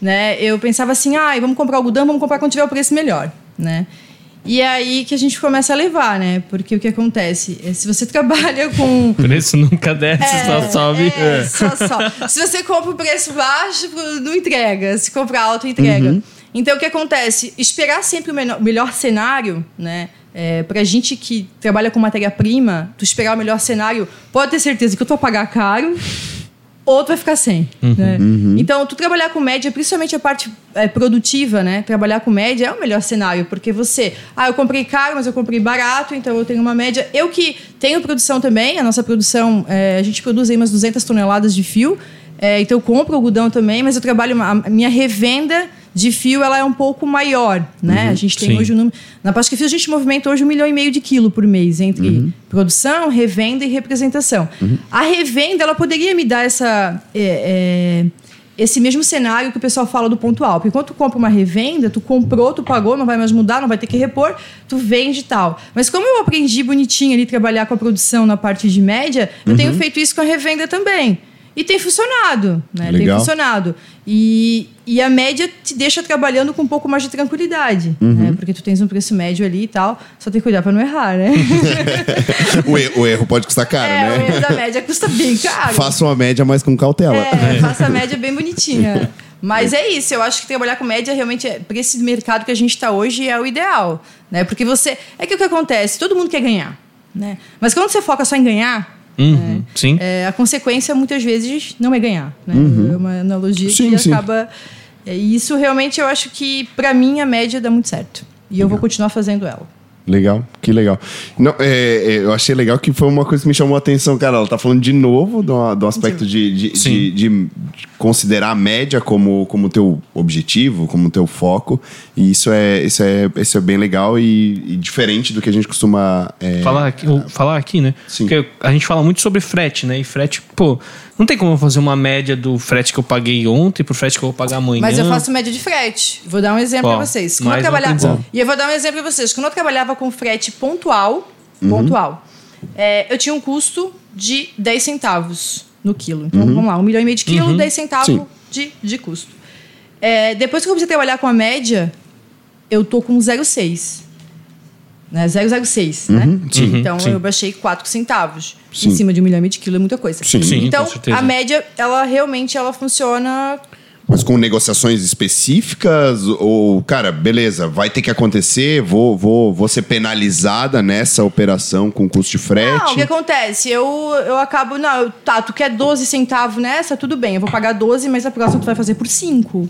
né, eu pensava assim, ah, vamos comprar algodão, vamos comprar quando tiver o preço melhor, né? E é aí que a gente começa a levar, né? Porque o que acontece? É, se você trabalha com O preço nunca desce, só sobe. é, só, só. Se você compra o preço baixo, não entrega. Se comprar alto, entrega. Então, o que acontece? Esperar sempre o menor- melhor cenário, né? É, pra gente que trabalha com matéria-prima, tu esperar o melhor cenário, pode ter certeza que eu tu vai pagar caro ou tu vai ficar sem. Né? Então, tu trabalhar com média, principalmente a parte é, produtiva, né? Trabalhar com média é o melhor cenário, porque você, ah, eu comprei caro, mas eu comprei barato, então eu tenho uma média. Eu que tenho produção também, a nossa produção, é, a gente produz aí umas 200 toneladas de fio, é, então eu compro algodão também, mas eu trabalho, a minha revenda de fio ela é um pouco maior, né? a gente tem sim. hoje o número. Na Páscoa Fio a gente movimenta hoje um milhão e meio de quilo por mês entre produção, revenda e representação. A revenda ela poderia me dar essa é, é, esse mesmo cenário que o pessoal fala do pontual. Porque quando tu compra uma revenda, tu comprou, tu pagou, não vai mais mudar, não vai ter que repor, tu vende e tal. Mas como eu aprendi bonitinho ali trabalhar com a produção na parte de média, eu tenho feito isso com a revenda também. E tem funcionado, né? Tem Legal. funcionado. E, e a média te deixa trabalhando com um pouco mais de tranquilidade, né? Porque tu tens um preço médio ali e tal, só tem que cuidar para não errar, né? o, e- o erro pode custar caro, é, o né? erro da média custa bem caro. Faça uma média, mas com cautela. É, faça a média bem bonitinha. Mas é isso, eu acho que trabalhar com média realmente, é, para esse mercado que a gente está hoje, é o ideal. Né? Porque você. É que o que acontece? Todo mundo quer ganhar. Né? Mas quando você foca só em ganhar, Uhum, Sim. é, a consequência muitas vezes não é ganhar. Né? É uma analogia Sim, que sim. acaba. é, E isso realmente eu acho que, para mim, a média dá muito certo. E eu vou continuar fazendo ela. Legal, que legal. Não, é, é, eu achei legal que foi uma coisa que me chamou a atenção, cara. Ela tá falando de novo do, do aspecto de, de, de- de considerar a média como, como teu objetivo, como teu foco. E isso é, isso é, isso é bem legal e, e diferente do que a gente costuma. é, Falar aqui, falar aqui, né? Sim. Porque a gente fala muito sobre frete, né? E frete, pô, não tem como eu fazer uma média do frete que eu paguei ontem pro frete que eu vou pagar amanhã. Mas eu faço média de frete. Vou dar um exemplo para vocês. Quando eu um trabalhava, e eu vou dar um exemplo para vocês. Quando eu trabalhava com frete pontual, Uhum. pontual, é, eu tinha um custo de 10 centavos no quilo. Então, Uhum. vamos lá, um milhão e meio de quilo, 10 centavos de, de custo. É, depois que eu comecei a trabalhar com a média, eu tô com 0,6. Né? 0,06, né? Sim. Então, Uhum. Sim. eu baixei 4 centavos. Sim. Em cima de um milhão e meio de quilo é muita coisa. Sim. Sim, Então, a média, ela realmente ela funciona Mas com negociações específicas, ou, cara, beleza, vai ter que acontecer, vou, vou, vou ser penalizada nessa operação com custo de frete. Não, o que acontece? Eu, eu acabo. Não, eu- tá, tu quer 12 centavos nessa? Tudo bem, eu vou pagar 12, mas a próxima tu vai fazer por 5.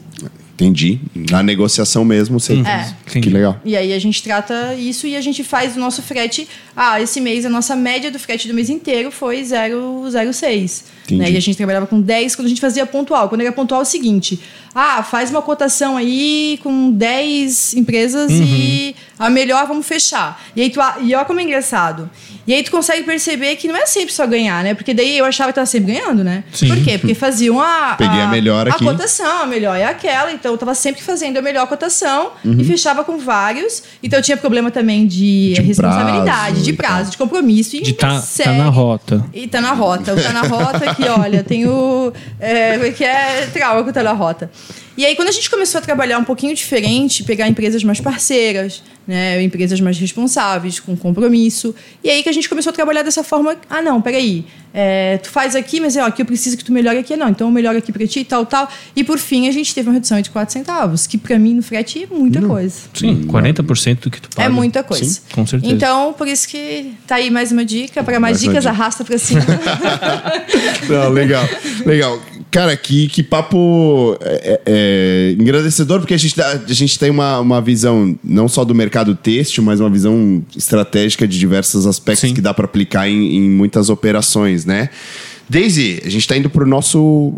Entendi. Na negociação mesmo, você. É. Que Entendi. legal. E aí a gente trata isso e a gente faz o nosso frete. Ah, esse mês a nossa média do frete do mês inteiro foi 0,06. Entendi. Né? E a gente trabalhava com 10 quando a gente fazia pontual. Quando era pontual é o seguinte: ah, faz uma cotação aí com 10 empresas e a melhor vamos fechar. E aí tu, e olha como é engraçado. E aí tu consegue perceber que não é sempre só ganhar, né? Porque daí eu achava que tava sempre ganhando, né? Sim. Por quê? Porque faziam a, Peguei a melhor aqui. a cotação, a melhor é aquela. Então eu tava sempre fazendo a melhor cotação Uhum. e fechava com vários. Então eu tinha problema também de, De responsabilidade, prazo de prazo, tal. de compromisso. E De tá, tá na rota. E tá na rota. O tá na rota que, olha, tem o. É, como é que é trauma com o tá na rota. E aí, quando a gente começou a trabalhar um pouquinho diferente, pegar empresas mais parceiras, né, empresas mais responsáveis, com compromisso, e aí que a gente começou a trabalhar dessa forma: ah, não, peraí, é, tu faz aqui, mas é, ó, aqui eu preciso que tu melhore aqui, não, então eu melhoro aqui pra ti e tal, tal. E por fim, a gente teve uma redução de 4 centavos, que pra mim no frete é muita coisa. Sim, 40% do que tu paga. É muita coisa. Sim, com certeza. Então, por isso que tá aí mais uma dica. Para mais, Mais dicas, dica. arrasta pra cima. Não, legal, legal. Cara, que, que papo é, é, engrandecedor, porque a gente, a gente tem uma, uma visão não só do mercado têxtil, mas uma visão estratégica de diversos aspectos Sim. que dá para aplicar em, em muitas operações, né? Daisy, a gente está indo para o nosso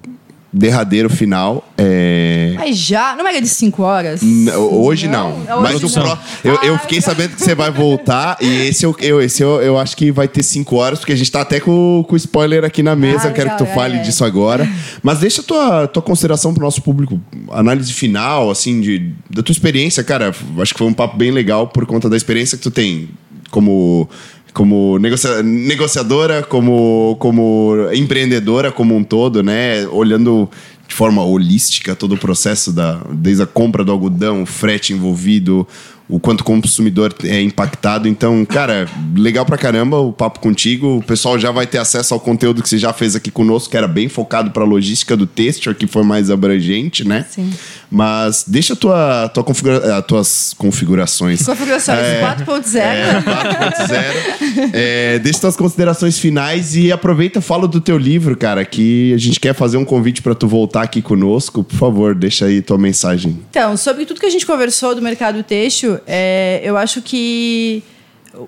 derradeiro final. É... Mas já? Não era de 5 horas? N- Hoje não. Não, Mas hoje o não. pró- eu, eu Ai, fiquei sabendo que você vai voltar e esse eu, eu, esse eu, eu acho que vai ter cinco horas, porque a gente tá até com com o spoiler aqui na mesa. Ah, eu quero que tu legal, fale é, é. disso agora. Mas deixa a tua, tua consideração pro nosso público. Análise final, assim, de, da tua experiência, cara. Acho que foi um papo bem legal por conta da experiência que tu tem como. Como negocia- negociadora, como, como empreendedora como um todo, né? Olhando de forma holística todo o processo da desde a compra do algodão, o frete envolvido, o quanto o consumidor é impactado. Então, cara, legal pra caramba o papo contigo. O pessoal já vai ter acesso ao conteúdo que você já fez aqui conosco, que era bem focado pra logística do têxtil, aqui foi mais abrangente, né? Sim. Mas deixa a tua, tua configura, as tuas configurações. Configurações É. 4.0. É, 4.0. É, deixa suas considerações finais e aproveita, fala do teu livro, cara, que a gente quer fazer um convite pra tu voltar aqui conosco. Por favor, deixa aí tua mensagem. Então, sobre tudo que a gente conversou do mercado têxtil, é, eu acho que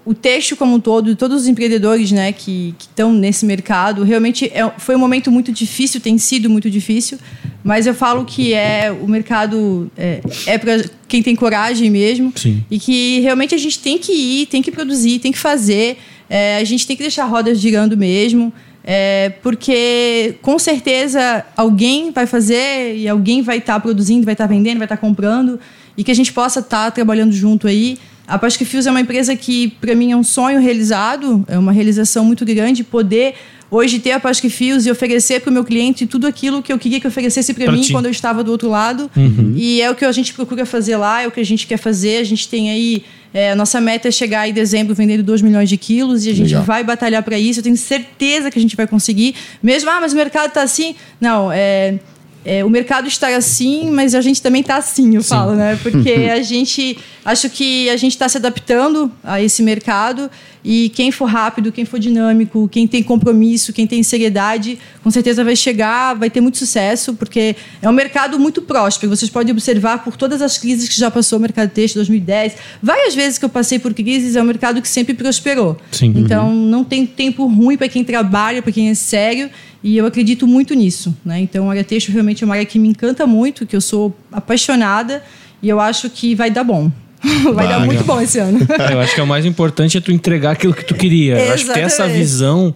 o têxtil como um todo, todos os empreendedores né, que estão nesse mercado, realmente é- foi um momento muito difícil, tem sido muito difícil, mas eu falo que é o mercado é, é para quem tem coragem mesmo Sim. e que realmente a gente tem que ir, tem que produzir, tem que fazer, é, a gente tem que deixar rodas girando mesmo. é, porque com certeza alguém vai fazer e alguém vai estar produzindo, vai estar vendendo, vai estar comprando e que a gente possa estar trabalhando junto aí. A Pasque Fios é uma empresa que, para mim, é um sonho realizado, é uma realização muito grande poder hoje ter a Pasque Fios e oferecer para o meu cliente tudo aquilo que eu queria que oferecesse para mim ti. quando eu estava do outro lado. E é o que a gente procura fazer lá, é o que a gente quer fazer. A gente tem aí. é, a nossa meta é chegar em dezembro vendendo 2 milhões de quilos e a gente Legal. vai batalhar para isso. Eu tenho certeza que a gente vai conseguir. Mesmo, ah, mas o mercado está assim. Não, é. É, o mercado está assim, mas a gente também está assim, eu falo, né? Porque a gente acho que a gente está se adaptando a esse mercado e quem for rápido, quem for dinâmico, quem tem compromisso, quem tem seriedade, com certeza vai chegar, vai ter muito sucesso, porque é um mercado muito próspero. Vocês podem observar por todas as crises que já passou o mercado têxtil 2010, várias vezes que eu passei por crises, é um mercado que sempre prosperou. Sim. Então não tem tempo ruim para quem trabalha, para quem é sério. E eu acredito muito nisso, né? Então, a área realmente é uma área que me encanta muito, que eu sou apaixonada e eu acho que vai dar bom. vai dar Vai. muito bom esse ano. Eu acho que é o mais importante é tu entregar aquilo que tu queria. Eu acho que essa Exatamente. visão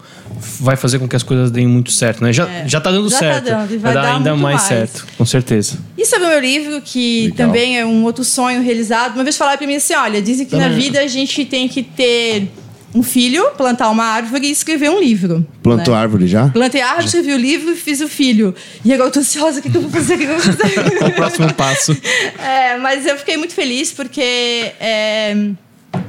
vai fazer com que as coisas deem muito certo, né? Já, É. já tá dando Já tá certo. dando, e vai dar dar ainda muito mais, mais. certo, com certeza. E sobre o meu livro, que Legal. também é um outro sonho realizado. Uma vez falaram para mim assim: olha, dizem que na Também. vida a gente tem que ter um filho, plantar uma árvore e escrever um livro. Plantou né? árvore já? Plantei árvore, escrevi o livro e fiz o filho. E agora eu tô ansiosa, o que, que eu vou fazer? O que que eu vou fazer? Qual o próximo passo? É, mas eu fiquei muito feliz porque é,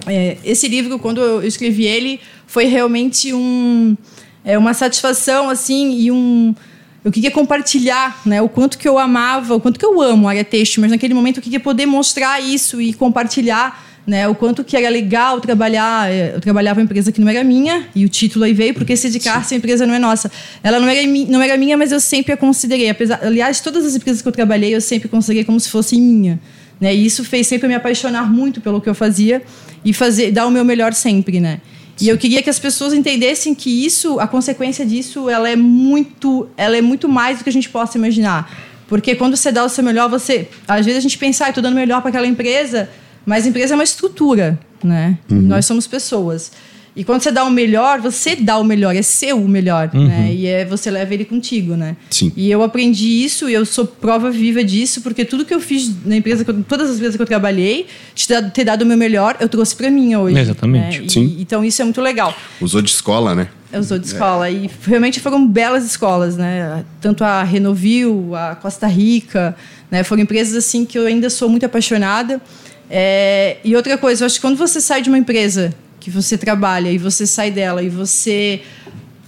é, esse livro, quando eu escrevi ele, foi realmente um, é, uma satisfação, assim, e um... Eu queria compartilhar né, o quanto que eu amava, o quanto que eu amo a área têxtil, mas naquele momento eu queria poder mostrar isso e compartilhar né, o quanto que era legal trabalhar. é, Eu trabalhava em uma empresa que não era minha, e o título aí veio, porque se dedicar se a empresa não é nossa. Ela não era, não era minha, mas eu sempre a considerei. Apesar, aliás, todas as empresas que eu trabalhei, eu sempre considerei como se fossem minha. Né? E isso fez sempre me apaixonar muito pelo que eu fazia e fazer, dar o meu melhor sempre, né? E eu queria que as pessoas entendessem que isso, a consequência disso, ela é muito, ela é muito mais do que a gente possa imaginar. Porque quando você dá o seu melhor, você, às vezes a gente pensa, ah, estou dando melhor para aquela empresa, mas empresa é uma estrutura, né? Nós somos pessoas. E quando você dá o melhor, você dá o melhor, é seu o melhor, né? E é, você leva ele contigo, né? Sim. E eu aprendi isso e eu sou prova viva disso, porque tudo que eu fiz na empresa, eu- todas as empresas que eu trabalhei, de ter- ter dado o meu melhor, eu trouxe para mim hoje. Exatamente. né? E- Sim. então isso é muito legal. Usou de escola, né? Eu sou de escola. E realmente foram belas escolas, né? Tanto a Renovil, a Costa Rica, né? Foram empresas assim que eu ainda sou muito apaixonada. É, E outra coisa, eu acho que quando você sai de uma empresa que você trabalha e você sai dela e você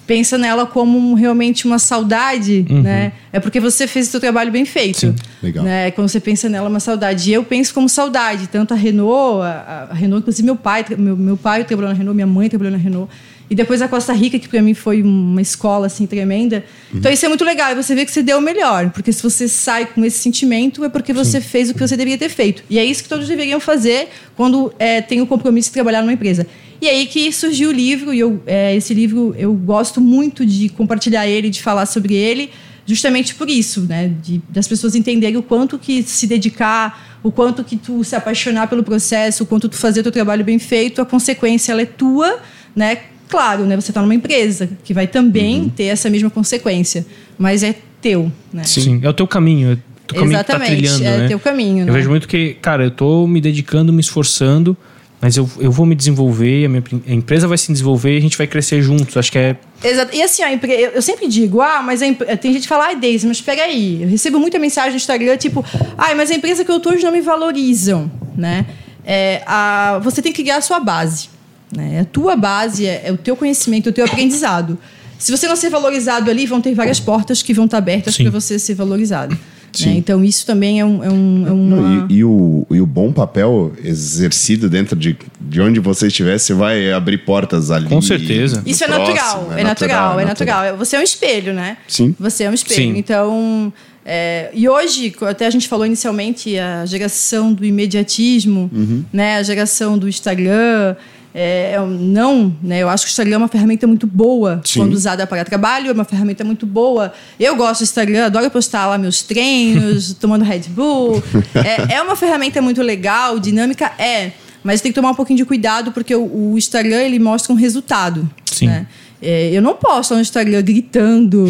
pensa nela como realmente uma saudade, né? É porque você fez o seu trabalho bem feito. Sim, legal. Né? Quando você pensa nela, é uma saudade. E eu penso como saudade. Tanto a Renault, a, a Renault, inclusive meu pai, meu, meu pai trabalhou na Renault, minha mãe trabalhou na Renault. E depois a Costa Rica, que para mim foi uma escola assim tremenda. Então isso é muito legal, você vê que você deu o melhor, porque se você sai com esse sentimento é porque você fez o que você deveria ter feito. E é isso que todos deveriam fazer quando é, tem o compromisso de trabalhar numa empresa. E aí que surgiu o livro, e eu, é, esse livro eu gosto muito de compartilhar ele, de falar sobre ele, justamente por isso, né? De, das pessoas entenderem o quanto que se dedicar, o quanto que tu se apaixonar pelo processo, o quanto tu fazer o teu trabalho bem feito, a consequência ela é tua, né? Claro, né? Você está numa empresa que vai também ter essa mesma consequência, mas é teu, né? Sim, é o teu caminho. É o teu caminho que tá Exatamente, trilhando, é né? teu caminho, Eu né? vejo muito que, cara, eu tô me dedicando, me esforçando, mas eu, eu vou me desenvolver, a minha a empresa vai se desenvolver e a gente vai crescer juntos. Acho que é. Exato. E assim, a empre- eu eu sempre digo, ah, mas tem gente que fala, ai, Deise, mas pega aí. Eu recebo muita mensagem no Instagram, tipo, ai, mas a empresa que eu tô hoje não me valorizam, né? É, a, você tem que criar a sua base. Né? A tua base é, é o teu conhecimento, o teu aprendizado. Se você não ser valorizado ali, vão ter várias portas que vão estar abertas para você ser valorizado. Né? Então, isso também é, um, é, um, é uma... Não, e, e o, e o bom papel exercido dentro de, de onde você estiver, você vai abrir portas ali. Com certeza. Isso é próximo, natural, é natural, é natural. Você é um espelho, né? Sim. Você é um espelho. Sim. Então, é, e hoje, até a gente falou inicialmente, a geração do imediatismo, Uhum. né? A geração do Instagram. É, é não, né? Eu acho que o Instagram é uma ferramenta muito boa Sim. quando usada para trabalho, é uma ferramenta muito boa. Eu gosto do Instagram, adoro postar lá meus treinos, tomando Red Bull. É, é uma ferramenta muito legal, dinâmica é, mas tem que tomar um pouquinho de cuidado porque o, o Instagram ele mostra um resultado. Sim. né? É, eu não posto no Instagram gritando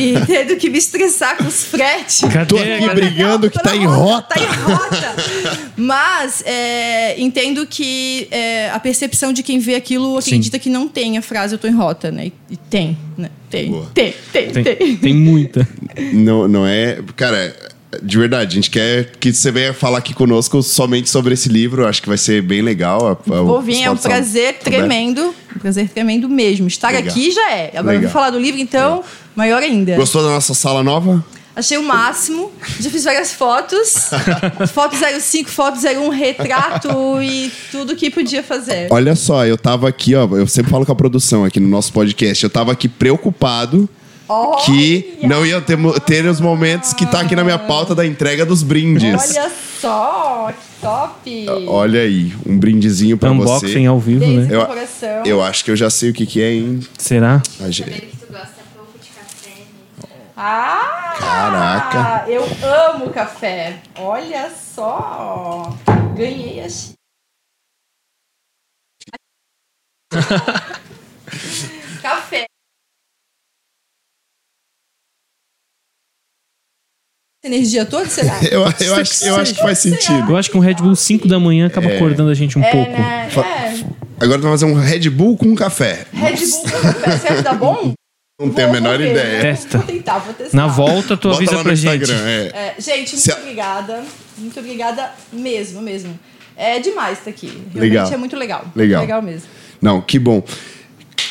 e tendo que me estressar com os fretes. Tô aqui brigando que tá em rota. Tá em rota. Mas é, entendo que é, a percepção de quem vê aquilo acredita que não tem a frase eu tô em rota, né? E tem, né? Tem, tem, tem, tem, Tem, tem muita. Não, não é. Cara, de verdade, a gente quer que você venha falar aqui conosco somente sobre esse livro. Acho que vai ser bem legal. A- a- Vou vir, é um são prazer tremendo. Um prazer tremendo mesmo. Estar Legal. aqui já é. Agora eu Legal. vou falar do livro, então, maior ainda. Gostou da nossa sala nova? Achei o máximo. Já fiz várias fotos. foto 05, foto 01, retrato e tudo que podia fazer. Olha só, eu tava aqui, ó. Eu sempre falo com a produção aqui no nosso podcast. Eu tava aqui preocupado que Olha! não ia ter, ter os momentos que tá aqui na minha pauta da entrega dos brindes. Olha só, que top! Olha aí, um brindezinho pra Unboxing você. ao vivo, Beijo né? Eu, eu acho que eu já sei o que, que é, hein? Será? A gente- Sabendo que tu gosta pouco de café, né? Ah! Caraca. Eu amo café. Olha só! Ganhei a Café. Energia toda, será? Eu, eu, acho, eu acho que faz sentido. Eu acho que um Red Bull 5 da manhã acaba acordando a gente um É, pouco. né? Fa- É. Agora tu vai fazer um Red Bull com café. Red Bull com café, será que dá bom? Não tenho a Vou- menor ver. ideia. Testa. Vou tentar, vou testar. Na volta, tu Bota avisa lá no pra gente. Instagram. É. É, gente, muito Se a- obrigada. Muito obrigada mesmo, mesmo. É demais estar aqui. Realmente Legal. é muito legal. Legal. Legal mesmo. Não, que bom.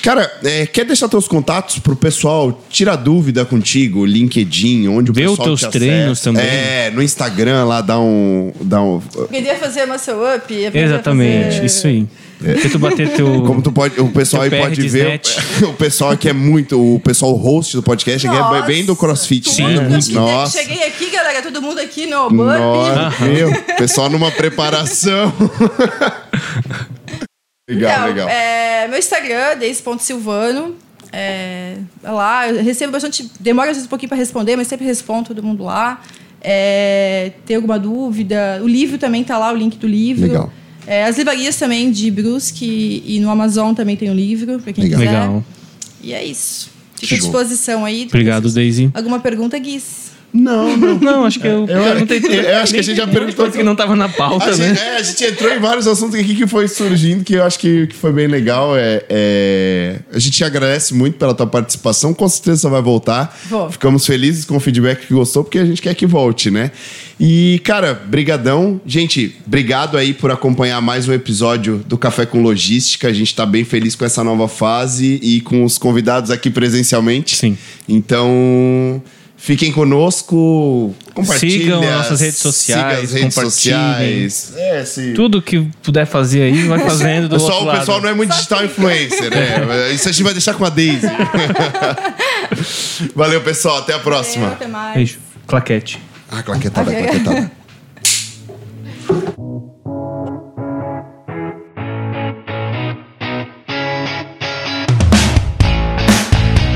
Cara, é, quer deixar teus contatos pro pessoal tirar dúvida contigo, LinkedIn, onde o Vê os pessoal teus te treinos acessa. também. É, no Instagram lá dá um, dá um Aprender a fazer muscle up. Exatamente, fazer- isso aí. Porque tu bater teu. como tu pode, o pessoal aí pode de ver, o pessoal aqui é muito, o pessoal host do podcast aqui é bem do CrossFit, tudo né? CrossFit. Nossa. Cheguei aqui, galera, todo mundo aqui no burpee. Nossa, meu, pessoal numa preparação. Legal, Então, legal. é, meu Instagram, Deise.silvano. É, é lá, eu recebo bastante. Demora às vezes um pouquinho para responder, mas sempre respondo todo mundo lá. É, tem alguma dúvida? O livro também tá lá, o link do livro. Legal. É, as livrarias também de Brusque e no Amazon também tem o livro, para quem Legal. quiser. Legal. E é isso. Fica à disposição aí. Obrigado, Daisy. Alguma pergunta, Guis? Não, não. Não, acho que eu, perguntei. eu acho que a gente já perguntou coisa que não tava na pauta, A né? gente, é, a gente entrou em vários assuntos aqui que foi surgindo que eu acho que, que foi bem legal. É, é, a gente te agradece muito pela tua participação. Com certeza você vai voltar. Vou. Ficamos felizes com o feedback que gostou, porque a gente quer que volte, né? E, cara, brigadão. Gente, obrigado aí por acompanhar mais um episódio do Café com Logística. A gente tá bem feliz com essa nova fase e com os convidados aqui presencialmente. Sim. Então, Fiquem conosco. Compartilhem. Sigam nossas redes sociais, Siga as redes compartilhem. sociais. É, sim. Tudo que puder fazer aí, vai fazendo do Pessoal, outro o lado. pessoal não é muito digital influencer, né? Isso a gente vai deixar com a Daisy. Valeu, pessoal. Até a próxima. Até mais. Beijo. Claquete. Ah, claquetada, claquetada.